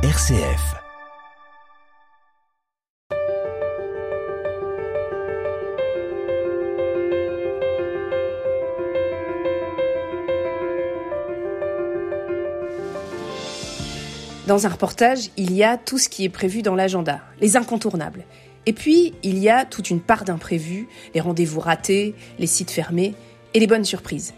RCF. Dans un reportage, il y a tout ce qui est prévu dans l'agenda, les incontournables. Et puis, il y a toute une part d'imprévus, les rendez-vous ratés, les sites fermés et les bonnes surprises.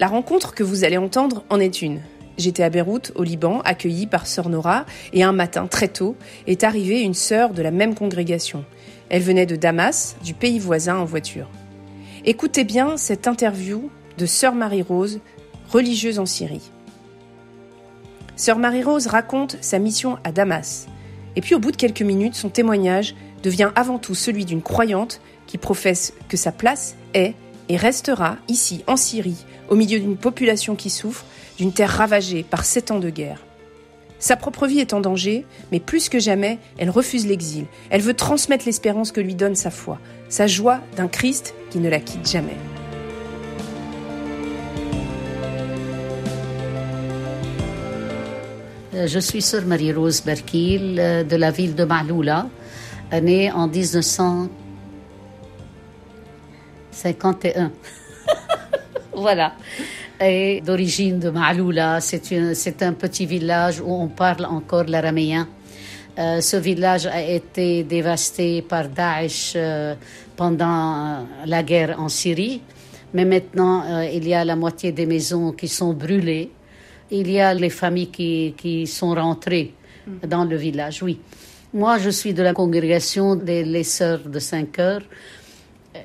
La rencontre que vous allez entendre en est une. J'étais à Beyrouth, au Liban, accueillie par sœur Nora, et un matin, très tôt, est arrivée une sœur de la même congrégation. Elle venait de Damas, du pays voisin, en voiture. Écoutez bien cette interview de sœur Marie-Rose, religieuse en Syrie. Sœur Marie-Rose raconte sa mission à Damas. Et puis au bout de quelques minutes, son témoignage devient avant tout celui d'une croyante qui professe que sa place est et restera ici, en Syrie, au milieu d'une population qui souffre, d'une terre ravagée par sept ans de guerre. Sa propre vie est en danger, mais plus que jamais, elle refuse l'exil. Elle veut transmettre l'espérance que lui donne sa foi, sa joie d'un Christ qui ne la quitte jamais. Euh, Je suis sœur Marie-Rose Berkil euh, de la ville de Maloula, née en 1951. voilà. Et d'origine de Maloula, c'est un petit village où on parle encore l'araméen. Euh, ce village a été dévasté par Daesh euh, pendant euh, la guerre en Syrie, mais maintenant euh, il y a la moitié des maisons qui sont brûlées. Il y a les familles qui, qui sont rentrées dans le village, oui. Moi, je suis de la congrégation des les Sœurs de Cinq Heures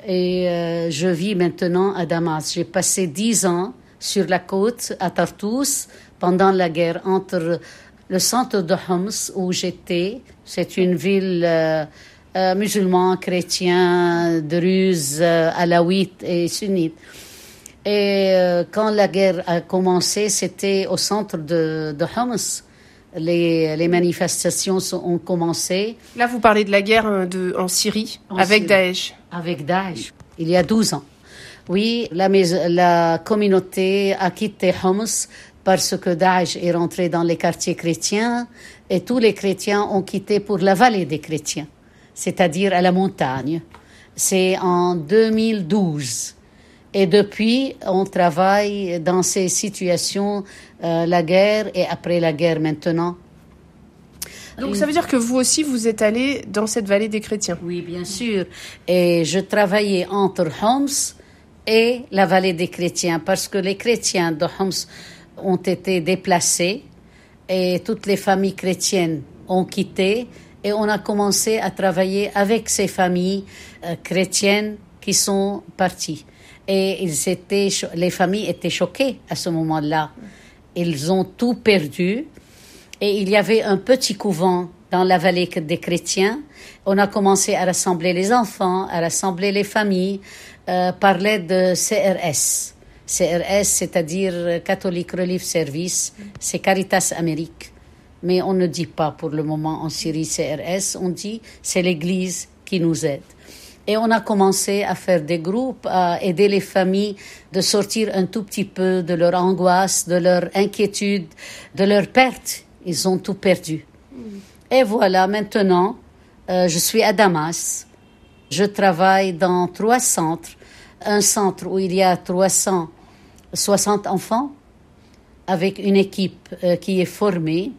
et je vis maintenant à Damas. J'ai passé dix ans sur la côte à Tartous pendant la guerre entre le centre de Homs où j'étais. C'est une ville euh, euh, musulmane, chrétien, druze, euh, alawite et sunnite. Et euh, quand la guerre a commencé, c'était au centre de, de Homs. Les, les manifestations ont commencé Là, vous parlez de la guerre de, en Syrie En avec Syrie. Daesh. avec Daesh, il y a 12 ans. Oui, la, communauté a quitté Homs parce que Daesh est rentré dans les quartiers chrétiens et tous les chrétiens ont quitté pour la vallée des chrétiens, c'est-à-dire à la montagne. C'est en 2012. Et depuis, on travaille dans ces situations, euh, la guerre et après la guerre maintenant. Donc ça veut dire que vous aussi, vous êtes allé dans cette vallée des chrétiens? Oui, bien sûr. Et je travaillais entre Homs et la vallée des chrétiens parce que les chrétiens de Homs ont été déplacés et toutes les familles chrétiennes ont quitté et on a commencé à travailler avec ces familles euh, chrétiennes qui sont parties. Et ils étaient, les familles étaient choquées à ce moment-là. Ils ont tout perdu. Et il y avait un petit couvent dans la vallée des chrétiens. On a commencé à rassembler les enfants, à rassembler les familles, euh, par l'aide de CRS. CRS, c'est-à-dire Catholic Relief Service, c'est Caritas Amérique. Mais on ne dit pas pour le moment en Syrie CRS, on dit c'est l'Église qui nous aide. Et on a commencé à faire des groupes, à aider les familles de sortir un tout petit peu de leur angoisse, de leur inquiétude, de leur perte. Ils ont tout perdu. Et voilà, maintenant, euh, je suis à Damas. Je travaille dans trois centres. Un centre où il y a 360 enfants avec une équipe euh, qui est formée,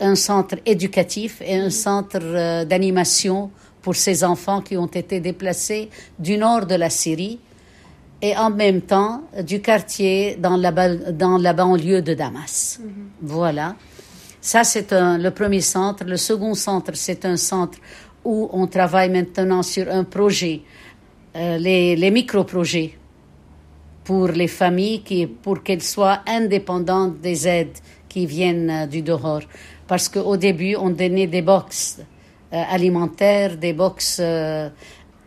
un centre éducatif et un centre euh, d'animation pour ces enfants qui ont été déplacés du nord de la Syrie et en même temps euh, du quartier dans la, dans la banlieue de Damas. Voilà. Ça, c'est le premier centre. Le second centre, c'est un centre où on travaille maintenant sur un projet, euh, les, les micro-projets pour les familles qui, pour qu'elles soient indépendantes des aides qui viennent euh, du dehors. Parce qu'au début, on donnait des box euh, alimentaires, des box euh,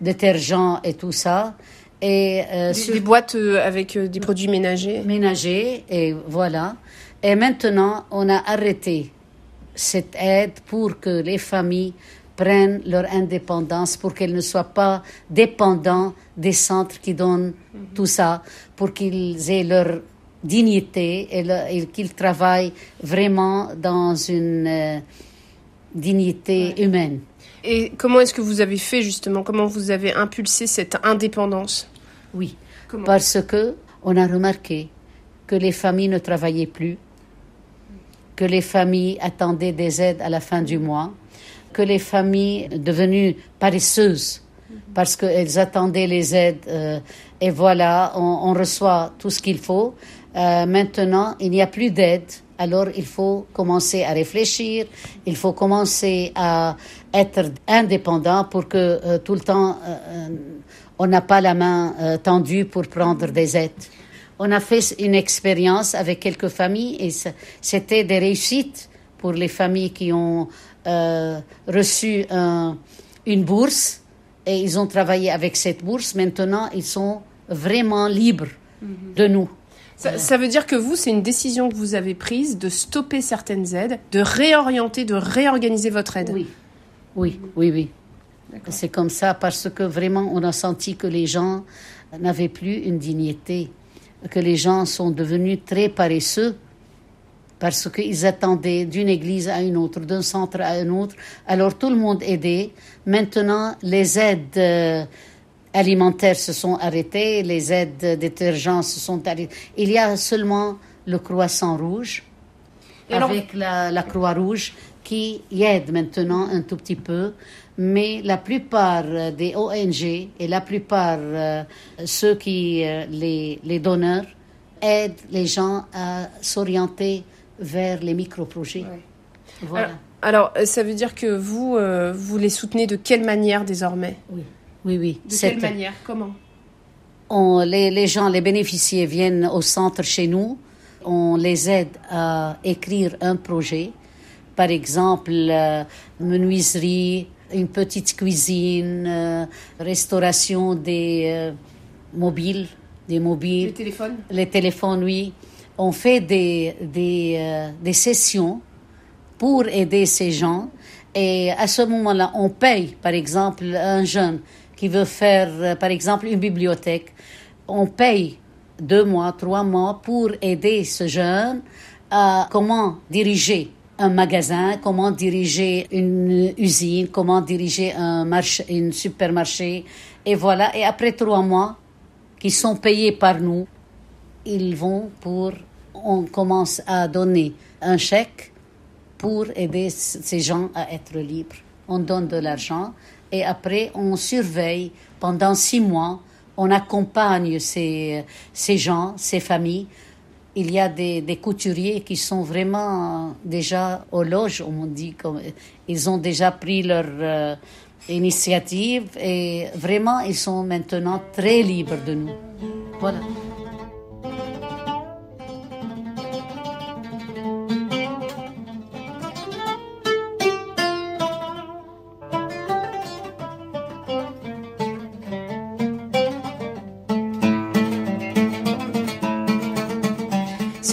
détergents et tout ça. Et Des, sur- des boîtes avec des produits ménagers. ménager et voilà. Et maintenant, on a arrêté cette aide pour que les familles prennent leur indépendance, pour qu'elles ne soient pas dépendants des centres qui donnent tout ça, pour qu'ils aient leur dignité et, qu'ils travaillent vraiment dans une euh, dignité humaine. Et comment est-ce que vous avez fait justement? Comment vous avez impulsé cette indépendance? Oui, parce que on a remarqué que les familles ne travaillaient plus, que les familles attendaient des aides à la fin du mois, que les familles devenues paresseuses parce qu'elles attendaient les aides euh, et voilà, on, reçoit tout ce qu'il faut. Euh, maintenant, il n'y a plus d'aide, alors il faut commencer à réfléchir, il faut commencer à être indépendant pour que euh, tout le temps on n'a pas la main tendue pour prendre des aides. On a fait une expérience avec quelques familles et c'était des réussites pour les familles qui ont reçu une bourse et ils ont travaillé avec cette bourse. Maintenant, ils sont vraiment libres mhm. de nous. Ça, veut dire que vous, c'est une décision que vous avez prise de stopper certaines aides, de réorienter, de réorganiser votre aide. Oui, oui, oui, oui. C'est comme ça parce que vraiment, on a senti que les gens n'avaient plus une dignité, que les gens sont devenus très paresseux parce qu'ils attendaient d'une église à une autre, d'un centre à un autre. Alors tout le monde aidait. Maintenant, les aides euh, alimentaires se sont arrêtées, les aides détergents se sont arrêtées. Il y a seulement le croissant rouge avec la, croix rouge qui aide maintenant un tout petit peu. Mais la plupart des ONG et la plupart euh, ceux qui, euh, les, les donneurs, aident les gens à s'orienter vers les micro-projets. Voilà. Alors, euh, ça veut dire que vous, euh, vous les soutenez de quelle manière désormais? Oui, oui, oui. De quelle manière? Comment? On, les, les, gens, les bénéficiaires viennent au centre chez nous. On les aide à écrire un projet. Par exemple, euh, menuiserie, une petite cuisine, restauration des mobiles, des mobiles. Les téléphones? Les téléphones, oui on fait des, des, euh, des, sessions pour aider ces gens. Et à ce moment-là, on paye, par exemple, un jeune qui veut faire, euh, par exemple, une bibliothèque. On paye deux mois, trois mois pour aider ce jeune à comment diriger un magasin, comment diriger une usine, comment diriger un une supermarché. Et voilà. Et après trois mois, qui sont payés par nous, ils vont pour, on commence à donner un chèque pour aider ces gens à être libres. On donne de l'argent et après on surveille pendant six mois, on accompagne ces, ces gens, ces familles. Il y a des, couturiers qui sont vraiment déjà aux loges, on dit, ils ont déjà pris leur euh, initiative et vraiment ils sont maintenant très libres de nous. Voilà.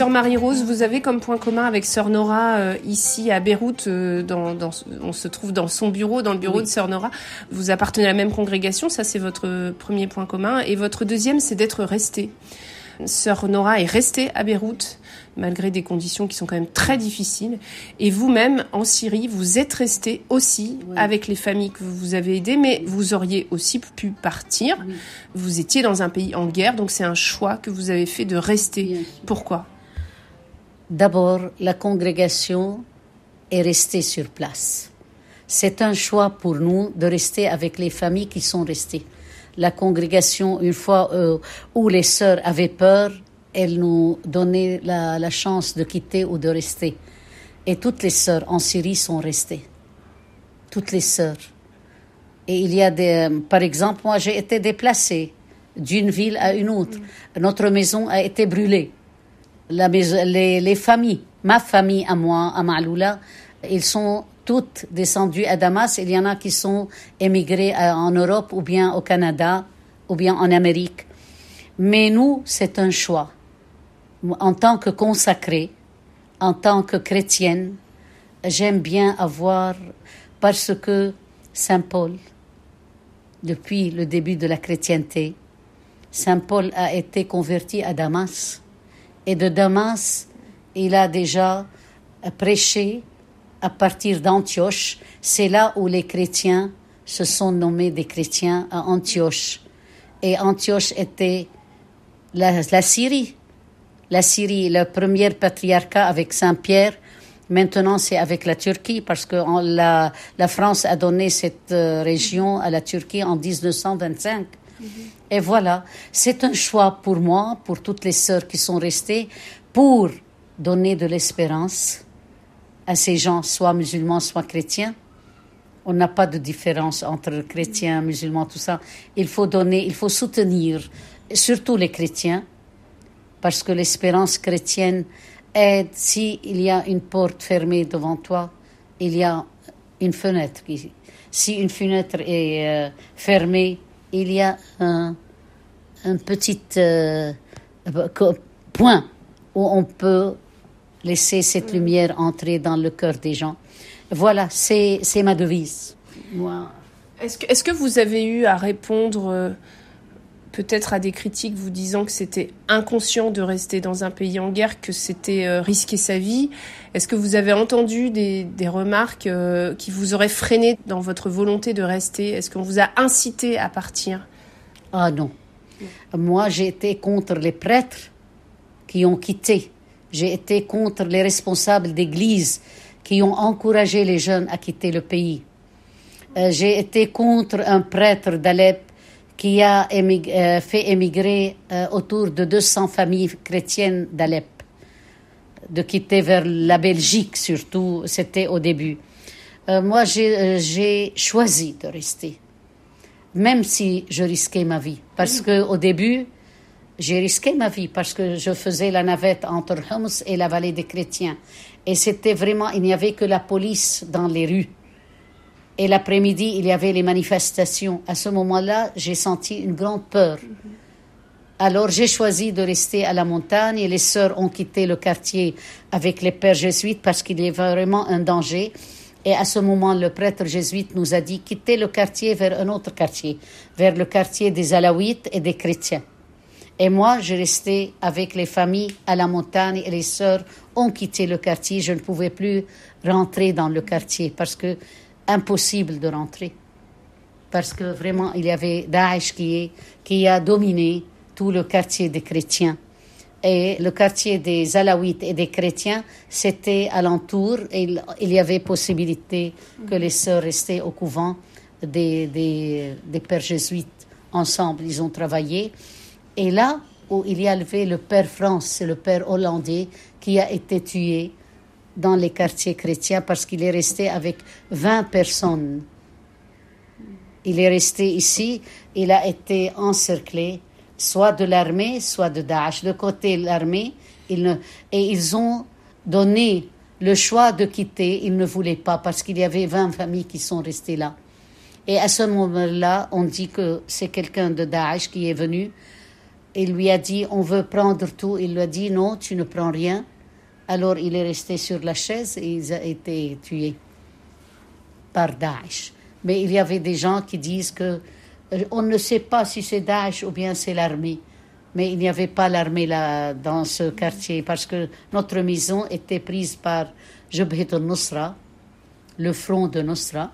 Sœur Marie-Rose, vous avez comme point commun avec Sœur Nora euh, ici à Beyrouth, euh, dans, on se trouve dans son bureau, dans le bureau de Sœur Nora. Vous appartenez à la même congrégation, ça c'est votre premier point commun. Et votre deuxième, c'est d'être resté. Sœur Nora est restée à Beyrouth malgré des conditions qui sont quand même très difficiles. Et vous-même, en Syrie, vous êtes resté aussi avec les familles que vous avez aidées, mais vous auriez aussi pu partir. Vous étiez dans un pays en guerre, donc c'est un choix que vous avez fait de rester. Pourquoi? D'abord, la congrégation est restée sur place. C'est un choix pour nous de rester avec les familles qui sont restées. La congrégation, une fois euh, où les sœurs avaient peur, elles nous donnaient la, chance de quitter ou de rester. Et toutes les sœurs en Syrie sont restées. Toutes les sœurs. Et il y a des, par exemple, moi j'ai été déplacée d'une ville à une autre. Notre maison a été brûlée les, les, familles, ma famille à moi, à Maloula, ils sont toutes descendues à Damas. Il y en a qui sont émigrés en Europe ou bien au Canada ou bien en Amérique. Mais nous, c'est un choix. En tant que consacrée, en tant que chrétienne, j'aime bien avoir, parce que Saint Paul, depuis le début de la chrétienté, Saint Paul a été converti à Damas Et de Damas, il a déjà prêché à partir d'Antioche. C'est là où les chrétiens se sont nommés des chrétiens à Antioche. Et Antioche était la, Syrie. La Syrie, le premier patriarcat avec Saint-Pierre. Maintenant, c'est avec la Turquie parce que la, France a donné cette euh, région à la Turquie en 1925. Et voilà, c'est un choix pour moi, pour toutes les sœurs qui sont restées, pour donner de l'espérance à ces gens, soit musulmans, soit chrétiens. On n'a pas de différence entre chrétiens, musulmans, tout ça. Il faut donner, il faut soutenir, surtout les chrétiens, parce que l'espérance chrétienne aide. S'il y a une porte fermée devant toi, il y a une fenêtre. Si une fenêtre est euh, fermée, il y a un, petit euh, point où on peut laisser cette lumière entrer dans le cœur des gens. Voilà, c'est ma devise. Est-ce que, est que, vous avez eu à répondre euh, peut-être à des critiques vous disant que c'était inconscient de rester dans un pays en guerre, que c'était euh, risquer sa vie Est-ce que vous avez entendu des, remarques euh, qui vous auraient freiné dans votre volonté de rester? Est-ce qu'on vous a incité à partir? Ah non. Moi, j'ai été contre les prêtres qui ont quitté. J'ai été contre les responsables d'église qui ont encouragé les jeunes à quitter le pays. Euh, j'ai été contre un prêtre d'Alep qui a euh, fait émigrer euh, autour de 200 familles chrétiennes d'Alep, de quitter vers la Belgique surtout, c'était au début. moi, j'ai choisi de rester, même si je risquais ma vie, parce que au début, j'ai risqué ma vie parce que je faisais la navette entre Homs et la vallée des chrétiens. Et c'était vraiment, il n'y avait que la police dans les rues. Et l'après-midi, il y avait les manifestations. À ce moment-là, j'ai senti une grande peur. Alors j'ai choisi de rester à la montagne et les sœurs ont quitté le quartier avec les pères jésuites parce qu'il y avait vraiment un danger. Et à ce moment, le prêtre jésuite nous a dit quittez le quartier vers un autre quartier, vers le quartier des Alaouites et des chrétiens. Et moi, je restais avec les familles à la montagne et les sœurs ont quitté le quartier. Je ne pouvais plus rentrer dans le quartier parce que impossible de rentrer. Parce que vraiment, il y avait Daesh qui, a dominé tout le quartier des chrétiens. Et le quartier des Alaouites et des chrétiens, c'était alentour et il, y avait possibilité que les sœurs restaient au couvent des, des, pères jésuites ensemble. Ils ont travaillé. Et là où il y avait le père France, le père hollandais, qui a été tué dans les quartiers chrétiens parce qu'il est resté avec 20 personnes. Il est resté ici, il a été encerclé, soit de l'armée, soit de Daesh. De côté l'armée, et ils ont donné le choix de quitter, ils ne voulaient pas parce qu'il y avait 20 familles qui sont restées là. Et à ce moment-là, on dit que c'est quelqu'un de Daesh qui est venu il lui a dit on veut prendre tout. Il lui a dit non, tu ne prends rien. Alors il est resté sur la chaise et il a été tué par Daesh. Mais il y avait des gens qui disent que euh, on ne sait pas si c'est Daesh ou bien c'est l'armée. Mais il n'y avait pas l'armée là dans ce quartier parce que notre maison était prise par Jabhat al-Nusra, le front de Nusra,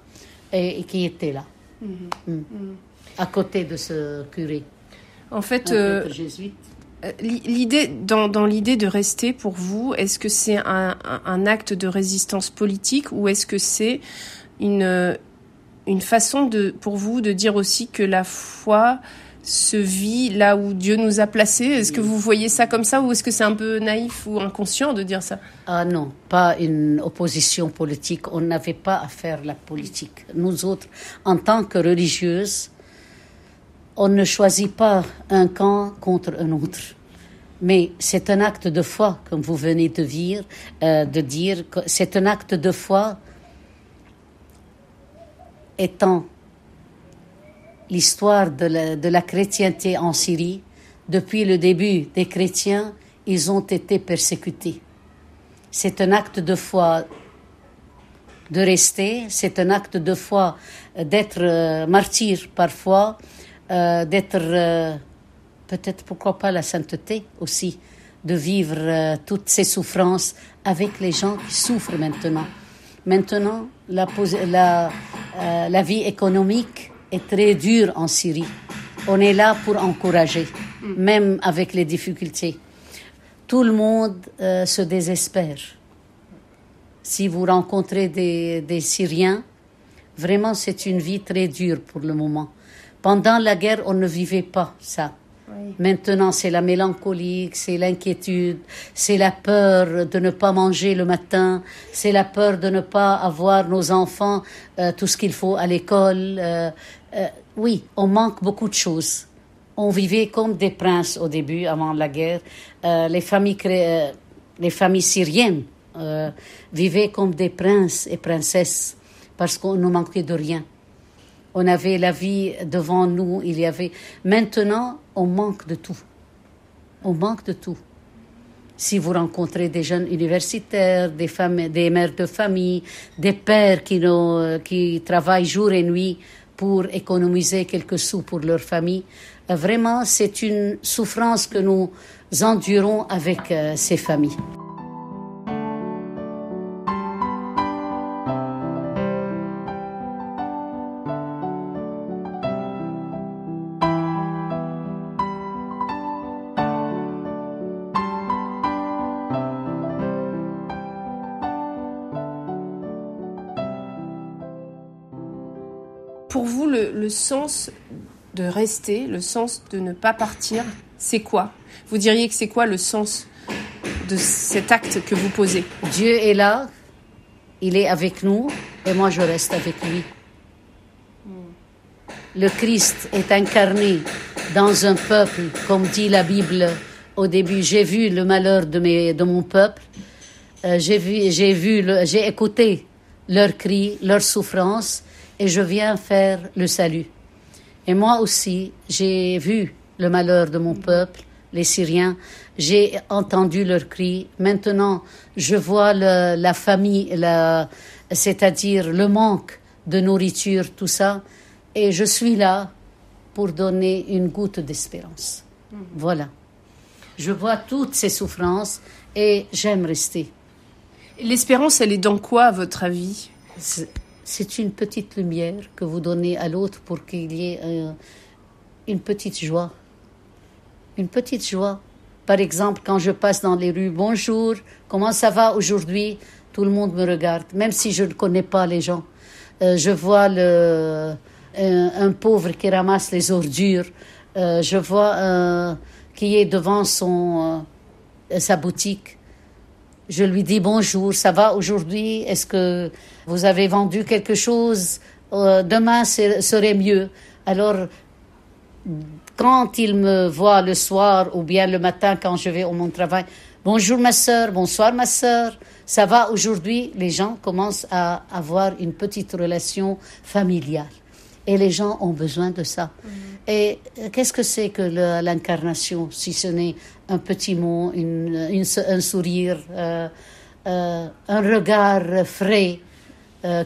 et, qui était là, mm-hmm. Mm. Mm. à côté de ce curé. En fait, euh, euh, l'idée dans, l'idée de rester pour vous, est-ce que c'est un, acte de résistance politique ou est-ce que c'est une une façon de pour vous de dire aussi que la foi se vit là où Dieu nous a placés? Est-ce que vous voyez ça comme ça ou est-ce que c'est un peu naïf ou inconscient de dire ça? Ah non, pas une opposition politique. On n'avait pas à faire la politique. Nous autres, en tant que religieuses, on ne choisit pas un camp contre un autre. Mais c'est un acte de foi, comme vous venez de dire, euh, de dire c'est un acte de foi étant l'histoire de la, chrétienté en Syrie. Depuis le début des chrétiens, ils ont été persécutés. C'est un acte de foi de rester, c'est un acte de foi d'être euh, martyr parfois, euh, d'être euh, peut-être pourquoi pas la sainteté aussi, de vivre euh, toutes ces souffrances avec les gens qui souffrent maintenant. Maintenant, la, la, la vie économique est très dure en Syrie. On est là pour encourager, même avec les difficultés. Tout le monde se désespère. Si vous rencontrez des, des Syriens, vraiment c'est une vie très dure pour le moment. Pendant la guerre, on ne vivait pas ça. Maintenant, c'est la mélancolie, c'est l'inquiétude, c'est la peur de ne pas manger le matin, c'est la peur de ne pas avoir nos enfants euh, tout ce qu'il faut à l'école. Euh, euh, oui, on manque beaucoup de choses. On vivait comme des princes au début, avant la guerre. les familles, les familles syriennes vivaient comme des princes et princesses parce qu'on ne manquait de rien. On avait la vie devant nous, il y avait. Maintenant, on manque de tout. On manque de tout. Si vous rencontrez des jeunes universitaires, des, mères de famille, des pères qui, qui travaillent jour et nuit pour économiser quelques sous pour leur famille, vraiment, c'est une souffrance que nous endurons avec euh, ces familles. Le sens de rester, le sens de ne pas partir, c'est quoi? Vous diriez que c'est quoi le sens de cet acte que vous posez? Dieu est là, il est avec nous et moi je reste avec lui. Le Christ est incarné dans un peuple, comme dit la Bible au début. J'ai vu le malheur de, mes, de mon peuple, euh, j'ai vu, j'ai vu, j'ai écouté leurs cris, leurs souffrances, et je viens faire le salut. Et moi aussi, j'ai vu le malheur de mon peuple, les Syriens, j'ai entendu leurs cris. Maintenant, je vois la famille, c'est-à-dire le manque de nourriture, tout ça, et je suis là pour donner une goutte d'espérance. Mhm. Voilà. Je vois toutes ces souffrances et j'aime rester. L'espérance, elle est dans quoi, à votre avis? C'est une petite lumière que vous donnez à l'autre pour qu'il y ait euh, une petite joie. Une petite joie. Par exemple, quand je passe dans les rues, bonjour, comment ça va aujourd'hui? Tout le monde me regarde, même si je ne connais pas les gens. Euh, je vois un, pauvre qui ramasse les ordures. Euh, je vois qui est devant sa boutique. Je lui dis bonjour, ça va aujourd'hui? Est-ce que vous avez vendu quelque chose? Euh, Demain serait mieux. Alors, quand il me voit le soir ou bien le matin quand je vais au mon travail, bonjour ma soeur, bonsoir ma soeur, ça va aujourd'hui? Les gens commencent à avoir une petite relation familiale. Et les gens ont besoin de ça. Mm-hmm. Et euh, qu'est-ce que c'est que l'incarnation, si ce n'est un petit mot, une, un sourire, euh, euh, un regard frais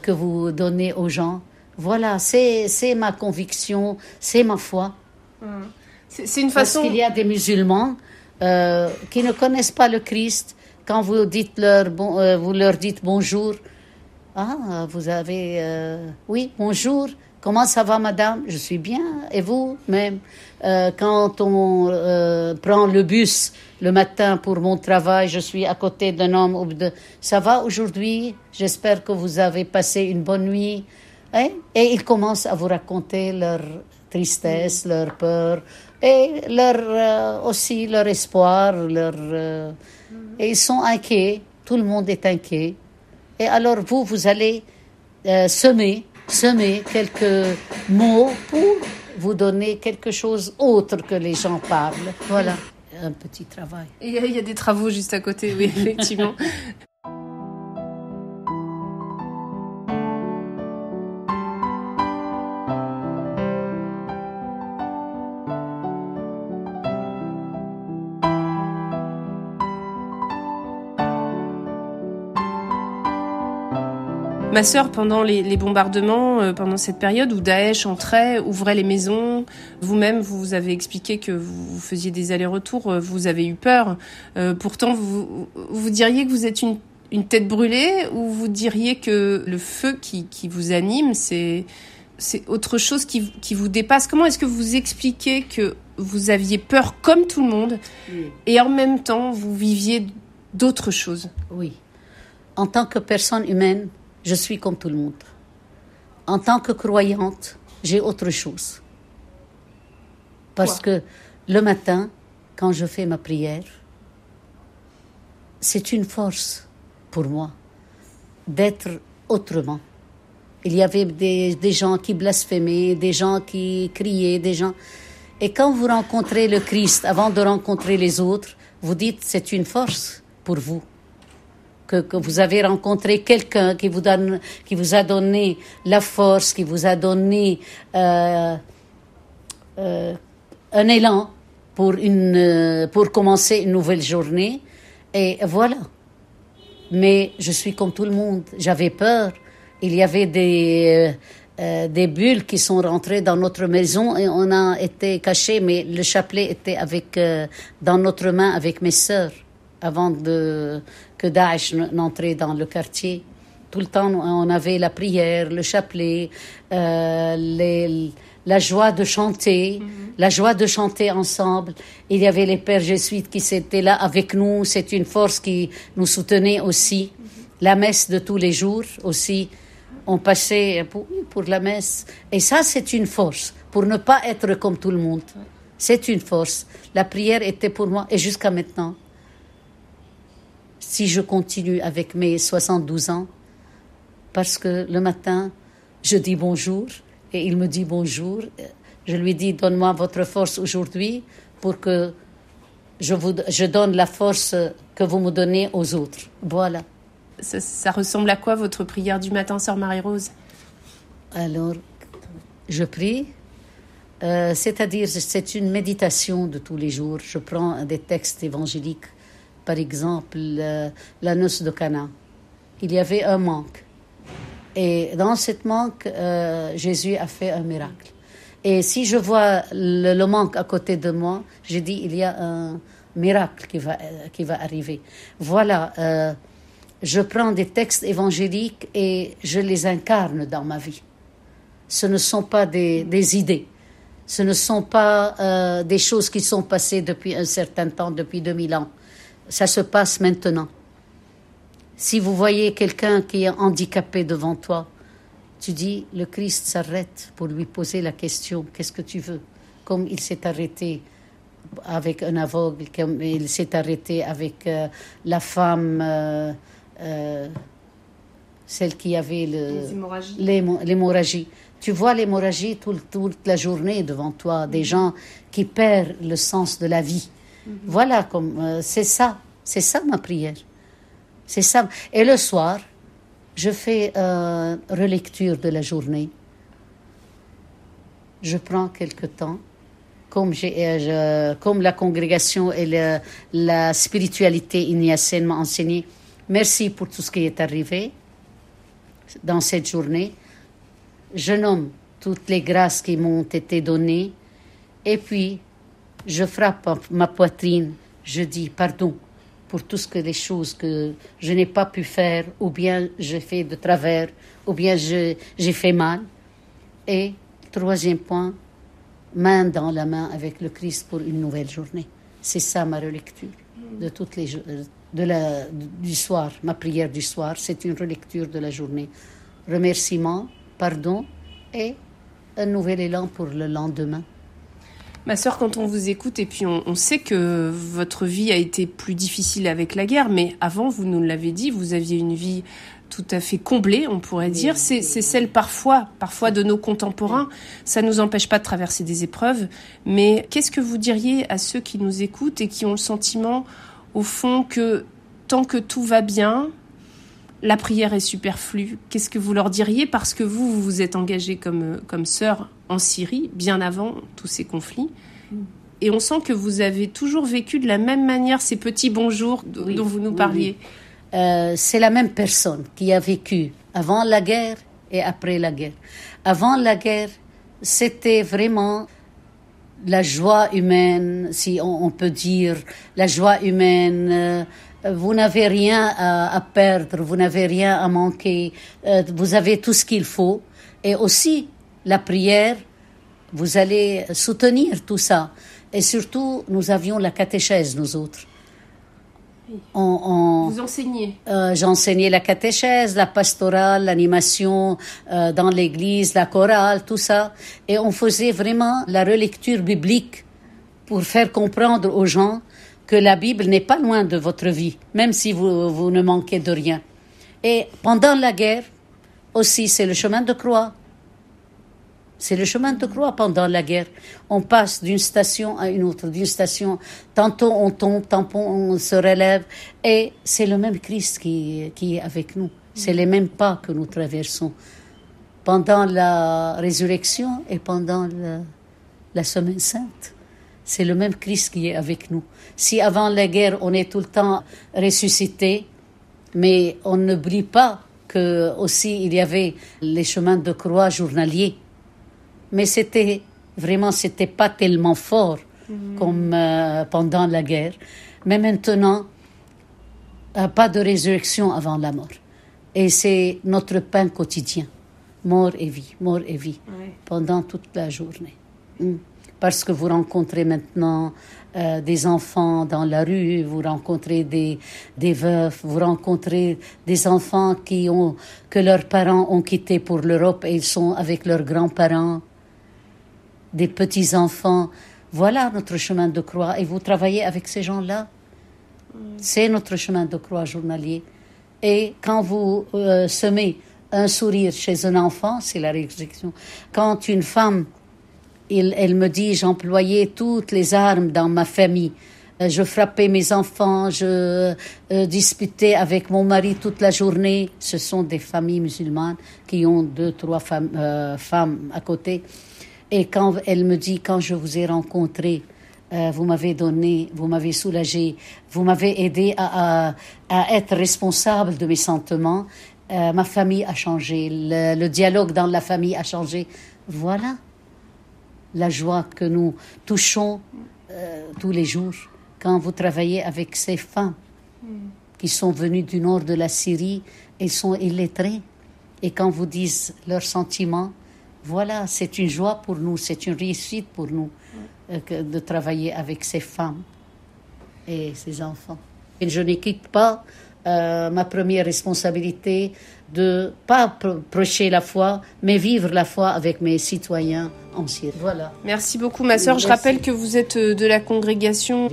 que vous donnez aux gens Voilà, c'est ma conviction, c'est ma foi. Mm. C'est une façon. Parce qu'il y a des musulmans qui ne connaissent pas le Christ. Quand vous, dites leur, bon, vous leur dites bonjour, ah, vous avez. oui, bonjour. Comment ça va, madame? Je suis bien. Et vous même? Euh, Quand on euh, prend le bus le matin pour mon travail, je suis à côté d'un homme ou de... Ça va aujourd'hui? J'espère que vous avez passé une bonne nuit. Hein? Et ils commencent à vous raconter leur tristesse, leur peur et leur, euh, aussi leur espoir. Leur, et ils sont inquiets. Tout le monde est inquiet. Et alors vous, vous allez semer semer quelques mots pour vous donner quelque chose autre que les gens parlent. Voilà, un petit travail. Il y, a des travaux juste à côté, oui, effectivement. Ma sœur, pendant les, bombardements, euh, pendant cette période où Daesh entrait, ouvrait les maisons, vous-même, vous avez expliqué que vous faisiez des allers-retours, euh, vous avez eu peur. Euh, pourtant, vous, vous diriez que vous êtes une, une, tête brûlée ou vous diriez que le feu qui, qui vous anime, c'est c'est autre chose qui, qui vous dépasse? Comment est-ce que vous expliquez que vous aviez peur comme tout le monde et en même temps vous viviez d'autres choses? Oui. En tant que personne humaine, je suis comme tout le monde. En tant que croyante, j'ai autre chose. Parce que le matin, quand je fais ma prière, c'est une force pour moi d'être autrement. Il y avait des, des, gens qui blasphémaient, des gens qui criaient, des gens. Et quand vous rencontrez le Christ avant de rencontrer les autres, vous dites c'est une force pour vous que, vous avez rencontré quelqu'un qui vous donne, qui vous a donné la force, qui vous a donné euh, euh, un élan pour une, euh, pour commencer une nouvelle journée. Et voilà. Mais je suis comme tout le monde. J'avais peur. Il y avait des des bulles qui sont rentrées dans notre maison et on a été cachés, mais le chapelet était avec, dans notre main avec mes sœurs avant de, que Daesh n'entrait dans le quartier. Tout le temps, on avait la prière, le chapelet, euh, les, la joie de chanter, mhm. la joie de chanter ensemble. Il y avait les pères jésuites qui étaient là avec nous. C'est une force qui nous soutenait aussi. Mhm. La messe de tous les jours aussi. On passait pour, pour la messe. Et ça, c'est une force pour ne pas être comme tout le monde. C'est une force. La prière était pour moi et jusqu'à maintenant si je continue avec mes 72 ans, parce que le matin, je dis bonjour et il me dit bonjour. Je lui dis, donne-moi votre force aujourd'hui pour que je, vous, je donne la force que vous me donnez aux autres. Voilà. Ça, ressemble à quoi votre prière du matin, sœur Marie-Rose? Alors, je prie, euh, c'est-à-dire c'est une méditation de tous les jours. Je prends des textes évangéliques par exemple, la noce de Cana. Il y avait un manque. Et dans ce manque, euh, Jésus a fait un miracle. Et si je vois le, manque à côté de moi, je dis il y a un miracle qui va, qui va arriver. Voilà, euh, je prends des textes évangéliques et je les incarne dans ma vie. Ce ne sont pas des, idées. Ce ne sont pas euh, des choses qui sont passées depuis un certain temps, depuis 2000 ans ça se passe maintenant. Si vous voyez quelqu'un qui est handicapé devant toi, tu dis, le Christ s'arrête pour lui poser la question, qu'est-ce que tu veux? Comme il s'est arrêté avec un aveugle, comme il s'est arrêté avec euh, la femme, euh, euh, celle qui avait l'hémorragie. Tu vois l'hémorragie toute la journée devant toi, des gens qui perdent le sens de la vie. Mhm. Voilà, comme euh, c'est ça, c'est ça ma prière. C'est ça. Et le soir, je fais euh, relecture de la journée. Je prends quelque temps, comme, euh, comme la congrégation et la spiritualité ignatienne m'ont enseigné. Merci pour tout ce qui est arrivé dans cette journée. Je nomme toutes les grâces qui m'ont été données. Et puis, je frappe ma poitrine, je dis pardon pour tout ce que les choses que je n'ai pas pu faire, ou bien j'ai fait de travers, ou bien j'ai fait mal. Et troisième point, main dans la main avec le Christ pour une nouvelle journée. C'est ça ma relecture de toutes les de la, du soir, ma prière du soir, c'est une relecture de la journée. Remerciement, pardon et un nouvel élan pour le lendemain. Ma sœur, quand on vous écoute, et puis on, sait que votre vie a été plus difficile avec la guerre, mais avant, vous nous l'avez dit, vous aviez une vie tout à fait comblée, on pourrait dire. C'est celle parfois, parfois de nos contemporains. Ça ne nous empêche pas de traverser des épreuves. Mais qu'est-ce que vous diriez à ceux qui nous écoutent et qui ont le sentiment, au fond, que tant que tout va bien, la prière est superflue. Qu'est-ce que vous leur diriez Parce que vous, vous vous êtes engagé comme, comme sœur en Syrie, bien avant tous ces conflits. Et on sent que vous avez toujours vécu de la même manière ces petits bonjours dont vous nous parliez. Euh, c'est la même personne qui a vécu avant la guerre et après la guerre. Avant la guerre, c'était vraiment la joie humaine, si on, peut dire, la joie humaine. Euh, vous n'avez rien à, perdre, vous n'avez rien à manquer, euh, vous avez tout ce qu'il faut. Et aussi, la prière, vous allez soutenir tout ça. Et surtout, nous avions la catéchèse, nous autres. Vous enseignez euh, J'enseignais la catéchèse, la pastorale, l'animation euh, dans l'église, la chorale, tout ça. Et on faisait vraiment la relecture biblique pour faire comprendre aux gens que la Bible n'est pas loin de votre vie, même si vous, vous ne manquez de rien. Et pendant la guerre, aussi, c'est le chemin de croix. C'est le chemin de croix pendant la guerre. On passe d'une station à une autre, d'une station. Tantôt on tombe, tantôt on se relève. Et c'est le même Christ qui, qui est avec nous. C'est les mêmes pas que nous traversons. Pendant la résurrection et pendant la, semaine sainte. C'est le même Christ qui est avec nous. Si avant la guerre on est tout le temps ressuscité, mais on n'oublie pas que aussi il y avait les chemins de croix journaliers mais c'était vraiment, c'était pas tellement fort mhm. comme euh, pendant la guerre. Mais maintenant, euh, pas de résurrection avant la mort. Et c'est notre pain quotidien. Mort et vie, mort et vie, pendant toute la journée. Mm. Parce que vous rencontrez maintenant euh, des enfants dans la rue, vous rencontrez des, des veufs, vous rencontrez des enfants qui ont, que leurs parents ont quitté pour l'Europe et ils sont avec leurs grands-parents des petits-enfants. Voilà notre chemin de croix. Et vous travaillez avec ces gens-là? C'est notre chemin de croix journalier. Et quand vous euh, semez un sourire chez un enfant, c'est la résurrection. Quand une femme, elle me dit, j'employais toutes les armes dans ma famille. Euh, je frappais mes enfants, je euh, disputais avec mon mari toute la journée. Ce sont des familles musulmanes qui ont deux, trois femmes à côté. Et quand elle me dit, quand je vous ai rencontré, euh, vous m'avez donné, vous m'avez soulagé, vous m'avez aidé à, être responsable de mes sentiments, euh, ma famille a changé, le, dialogue dans la famille a changé. Voilà la joie que nous touchons euh, tous les jours quand vous travaillez avec ces femmes qui sont venues du nord de la Syrie et sont illettrées. Et quand vous dites leurs sentiments, voilà, c'est une joie pour nous, c'est une réussite pour nous euh, de travailler avec ces femmes et ces enfants. Et je ne quitte pas euh, ma première responsabilité de pas prêcher la foi, mais vivre la foi avec mes citoyens en Syrie. Voilà. Merci beaucoup, ma sœur. Je rappelle que vous êtes euh, de la congrégation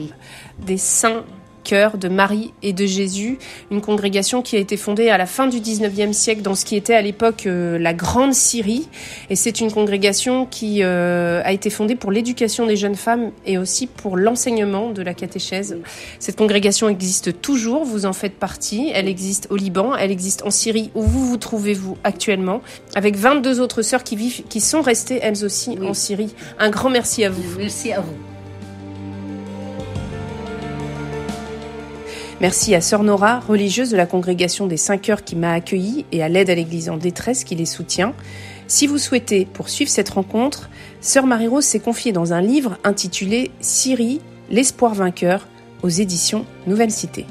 des saints cœur de Marie et de Jésus, une congrégation qui a été fondée à la fin du 19e siècle dans ce qui était à l'époque euh, la Grande Syrie. Et c'est une congrégation qui euh, a été fondée pour l'éducation des jeunes femmes et aussi pour l'enseignement de la catéchèse. Cette congrégation existe toujours, vous en faites partie. Elle existe au Liban, elle existe en Syrie où vous vous trouvez-vous actuellement, avec 22 autres sœurs qui vivent, qui sont restées elles aussi en Syrie. Un grand merci à vous. Merci à vous. Merci à Sœur Nora, religieuse de la congrégation des 5 heures qui m'a accueillie et à l'aide à l'Église en détresse qui les soutient. Si vous souhaitez poursuivre cette rencontre, Sœur Marie-Rose s'est confiée dans un livre intitulé Syrie, l'espoir vainqueur aux éditions Nouvelle Cité.